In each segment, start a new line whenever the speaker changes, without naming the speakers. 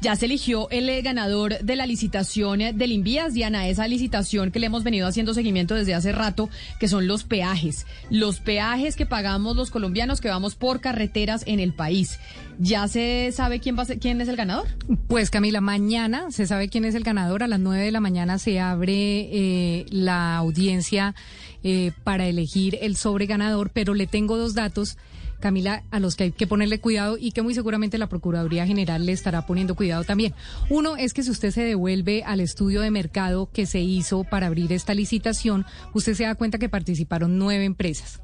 Ya se eligió el eh, ganador de la licitación eh, del Invías, Diana, esa licitación que le hemos venido haciendo seguimiento desde hace rato, que son los peajes. Los peajes que pagamos los colombianos que vamos por carreteras en el país. ¿Ya se sabe quién, va a ser, quién es el ganador?
Pues Camila, mañana se sabe quién es el ganador. A las nueve de la mañana se abre eh, la audiencia eh, para elegir el sobreganador, pero le tengo dos datos. Camila, a los que hay que ponerle cuidado y que muy seguramente la Procuraduría General le estará poniendo cuidado también. Uno es que si usted se devuelve al estudio de mercado que se hizo para abrir esta licitación, usted se da cuenta que participaron nueve empresas.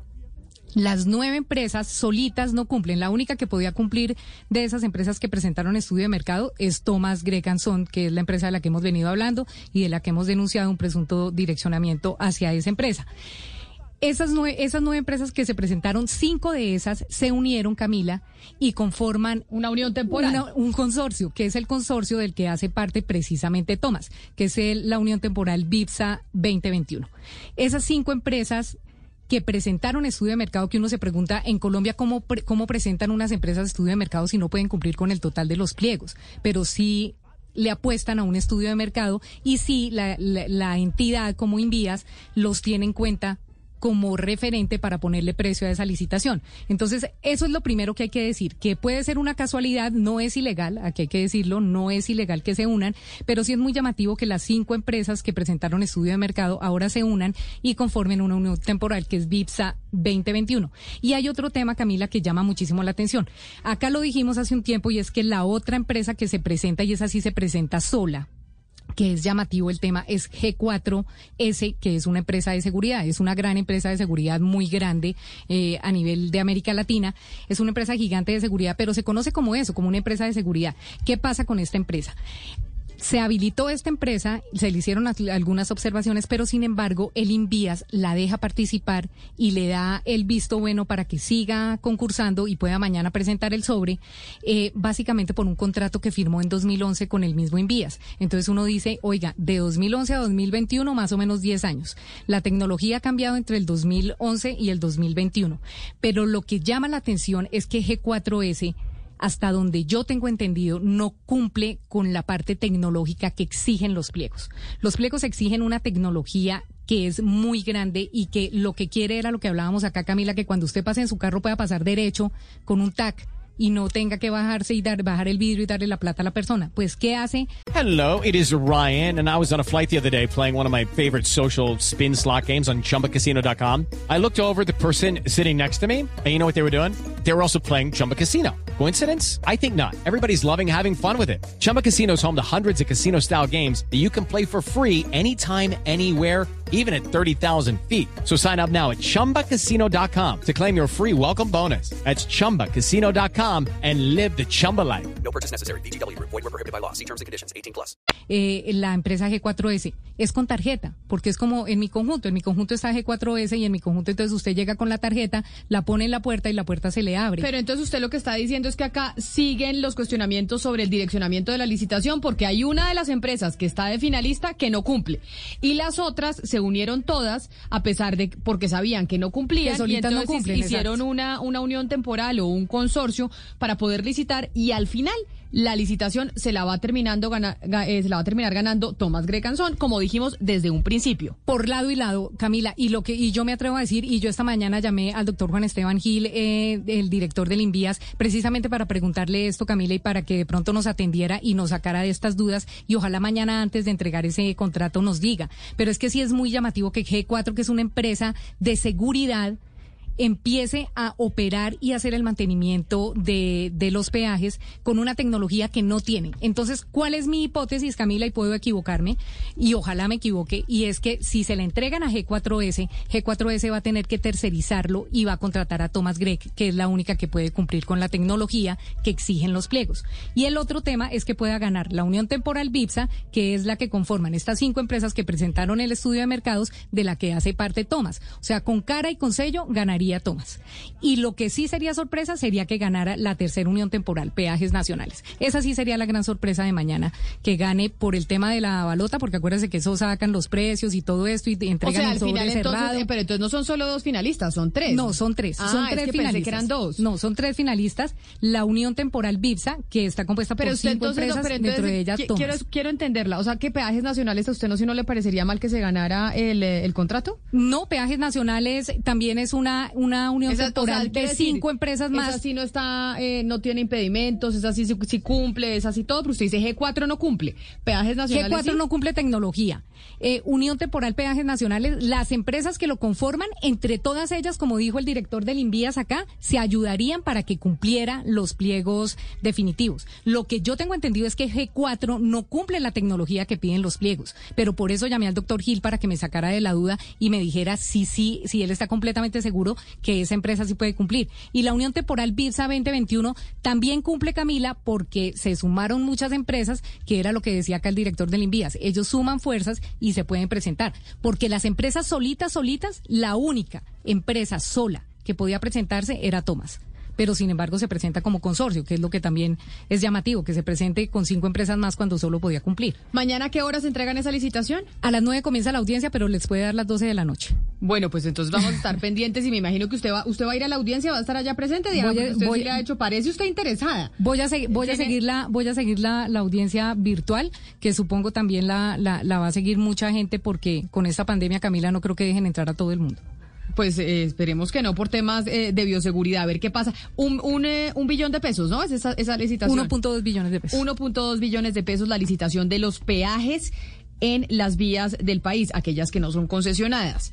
Las nueve empresas solitas no cumplen. La única que podía cumplir de esas empresas que presentaron estudio de mercado es Thomas Greganson, que es la empresa de la que hemos venido hablando y de la que hemos denunciado un presunto direccionamiento hacia esa empresa. Esas nueve, esas nueve empresas que se presentaron, cinco de esas se unieron, Camila, y conforman
una unión temporal.
Una, un consorcio, que es el consorcio del que hace parte precisamente Thomas, que es el, la unión temporal BIPSA 2021. Esas cinco empresas que presentaron estudio de mercado que uno se pregunta en Colombia cómo, cómo presentan unas empresas estudio de mercado si no pueden cumplir con el total de los pliegos, pero sí le apuestan a un estudio de mercado y sí la, la, la entidad como Invías los tiene en cuenta como referente para ponerle precio a esa licitación. Entonces, eso es lo primero que hay que decir, que puede ser una casualidad, no es ilegal, aquí hay que decirlo, no es ilegal que se unan, pero sí es muy llamativo que las cinco empresas que presentaron estudio de mercado ahora se unan y conformen una unión temporal que es VIPSA 2021. Y hay otro tema, Camila, que llama muchísimo la atención. Acá lo dijimos hace un tiempo y es que la otra empresa que se presenta, y esa sí se presenta sola, que es llamativo el tema, es G4S, que es una empresa de seguridad, es una gran empresa de seguridad muy grande eh, a nivel de América Latina, es una empresa gigante de seguridad, pero se conoce como eso, como una empresa de seguridad. ¿Qué pasa con esta empresa? Se habilitó esta empresa, se le hicieron algunas observaciones, pero sin embargo el Invías la deja participar y le da el visto bueno para que siga concursando y pueda mañana presentar el sobre, eh, básicamente por un contrato que firmó en 2011 con el mismo Invías. Entonces uno dice, oiga, de 2011 a 2021 más o menos 10 años. La tecnología ha cambiado entre el 2011 y el 2021, pero lo que llama la atención es que G4S hasta donde yo tengo entendido, no cumple con la parte tecnológica que exigen los pliegos. Los pliegos exigen una tecnología que es muy grande y que lo que quiere era lo que hablábamos acá, Camila, que cuando usted pase en su carro pueda pasar derecho con un TAC y no tenga que bajarse y dar, bajar el vidrio y darle la plata a la persona. Pues, ¿qué hace?
Hello, it is Ryan, and I was on a flight the other day playing one of my favorite social spin slot games on chumbacasino.com. I looked over the person sitting next to me, and you know what they were doing? They were also playing Chumba Casino. Coincidence? I think not. Everybody's loving having fun with it. Chumba Casino is home to hundreds of casino style games that you can play for free anytime, anywhere even at 30,000 feet. So sign up now at ChumbaCasino.com to claim your free welcome bonus. That's ChumbaCasino.com and live the Chumba life.
No purchase necessary. BGW. Void were prohibited by law. See terms and conditions. 18 plus.
Eh, la empresa G4S es con tarjeta, porque es como en mi conjunto. En mi conjunto está G4S y en mi conjunto entonces usted llega con la tarjeta, la pone en la puerta y la puerta se le abre.
Pero entonces usted lo que está diciendo es que acá siguen los cuestionamientos sobre el direccionamiento de la licitación porque hay una de las empresas que está de finalista que no cumple y las otras se unieron todas a pesar de porque sabían que no cumplían
Que
y
no cumplen,
hicieron
exacto.
una una unión temporal o un consorcio para poder licitar y al final la licitación se la va terminando gana- ga- eh, se la va a terminar ganando Tomás Grecanson, como dijimos desde un principio.
por lado y lado, Camila, y lo que y yo me atrevo a decir, y yo esta mañana llamé al doctor Juan Esteban Gil, eh, el director del Invías, precisamente para preguntarle esto, Camila, y para que de pronto nos atendiera y nos sacara de estas dudas, y ojalá mañana antes de entregar ese contrato nos diga. Pero es que sí es muy llamativo que G4, que es una empresa de seguridad, empiece a operar y hacer el mantenimiento de, de los peajes con una tecnología que no tiene. Entonces, ¿cuál es mi hipótesis, Camila? Y puedo equivocarme, y ojalá me equivoque, y es que si se le entregan a G4S, G4S va a tener que tercerizarlo y va a contratar a Thomas Gregg, que es la única que puede cumplir con la tecnología que exigen los pliegos. Y el otro tema es que pueda ganar la Unión Temporal BIPSA, que es la que conforman estas cinco empresas que presentaron el estudio de mercados de la que hace parte Thomas. O sea, con cara y con sello ganaría Thomas. Y lo que sí sería sorpresa sería que ganara la tercera Unión Temporal, Peajes Nacionales. Esa sí sería la gran sorpresa de mañana, que gane por el tema de la balota, porque acuérdense que eso sacan los precios y todo esto y entregan
o sea,
el sobre
final,
cerrado.
entonces, eh, pero entonces no son solo dos finalistas, son tres.
No, son tres.
Ah,
son
es
tres
que pensé
finalistas.
que eran dos.
No, son tres finalistas. La Unión Temporal BIPSA, que está compuesta
Pero
por
usted
cinco
entonces, no,
empresas,
pero entonces,
dentro de ellas Thomas.
quiero, quiero entenderla. O sea, que peajes nacionales a usted no, si no le parecería mal que se ganara el, eh, el contrato.
No, Peajes Nacionales también es una, una unión
Esa- o sea,
temporal de
decir,
cinco empresas más.
Esa sí no está, eh, no tiene impedimentos, esa sí, sí, cumple, esa sí todo, pero usted dice G4 no cumple. Peajes nacionales
G4
sí.
no cumple tecnología. Eh, Unión Temporal Peajes Nacionales, las empresas que lo conforman, entre todas ellas, como dijo el director del Invías acá, se ayudarían para que cumpliera los pliegos definitivos. Lo que yo tengo entendido es que G4 no cumple la tecnología que piden los pliegos, pero por eso llamé al doctor Gil para que me sacara de la duda y me dijera si sí, si él está completamente seguro que esa empresa sí puede cumplir. Y la Unión Temporal BIPSA 2021 también cumple, Camila, porque se sumaron muchas empresas, que era lo que decía acá el director del Invías. Ellos suman fuerzas y se pueden presentar. Porque las empresas solitas, solitas, la única empresa sola que podía presentarse era Thomas. Pero sin embargo se presenta como consorcio, que es lo que también es llamativo, que se presente con cinco empresas más cuando solo podía cumplir.
¿Mañana a qué horas entregan esa licitación?
A las nueve comienza la audiencia, pero les puede dar las 12 de la noche.
Bueno, pues entonces vamos a estar pendientes y me imagino que usted va, usted va a ir a la audiencia, va a estar allá presente,
Voy a-
usted
voy-
sí le ha hecho, parece usted interesada.
Voy a, voy a
¿Tiene-
seguir la, voy a seguir la, la audiencia virtual, que supongo también la, la, la va a seguir mucha gente porque con esta pandemia, Camila, no creo que dejen entrar a todo el mundo.
Pues eh, esperemos que no por temas eh, de bioseguridad. A ver qué pasa. Un, un, eh, un billón de pesos, ¿no? Es esa, esa licitación.
1.2 billones de pesos.
1.2 billones de pesos la licitación de los peajes en las vías del país, aquellas que no son concesionadas.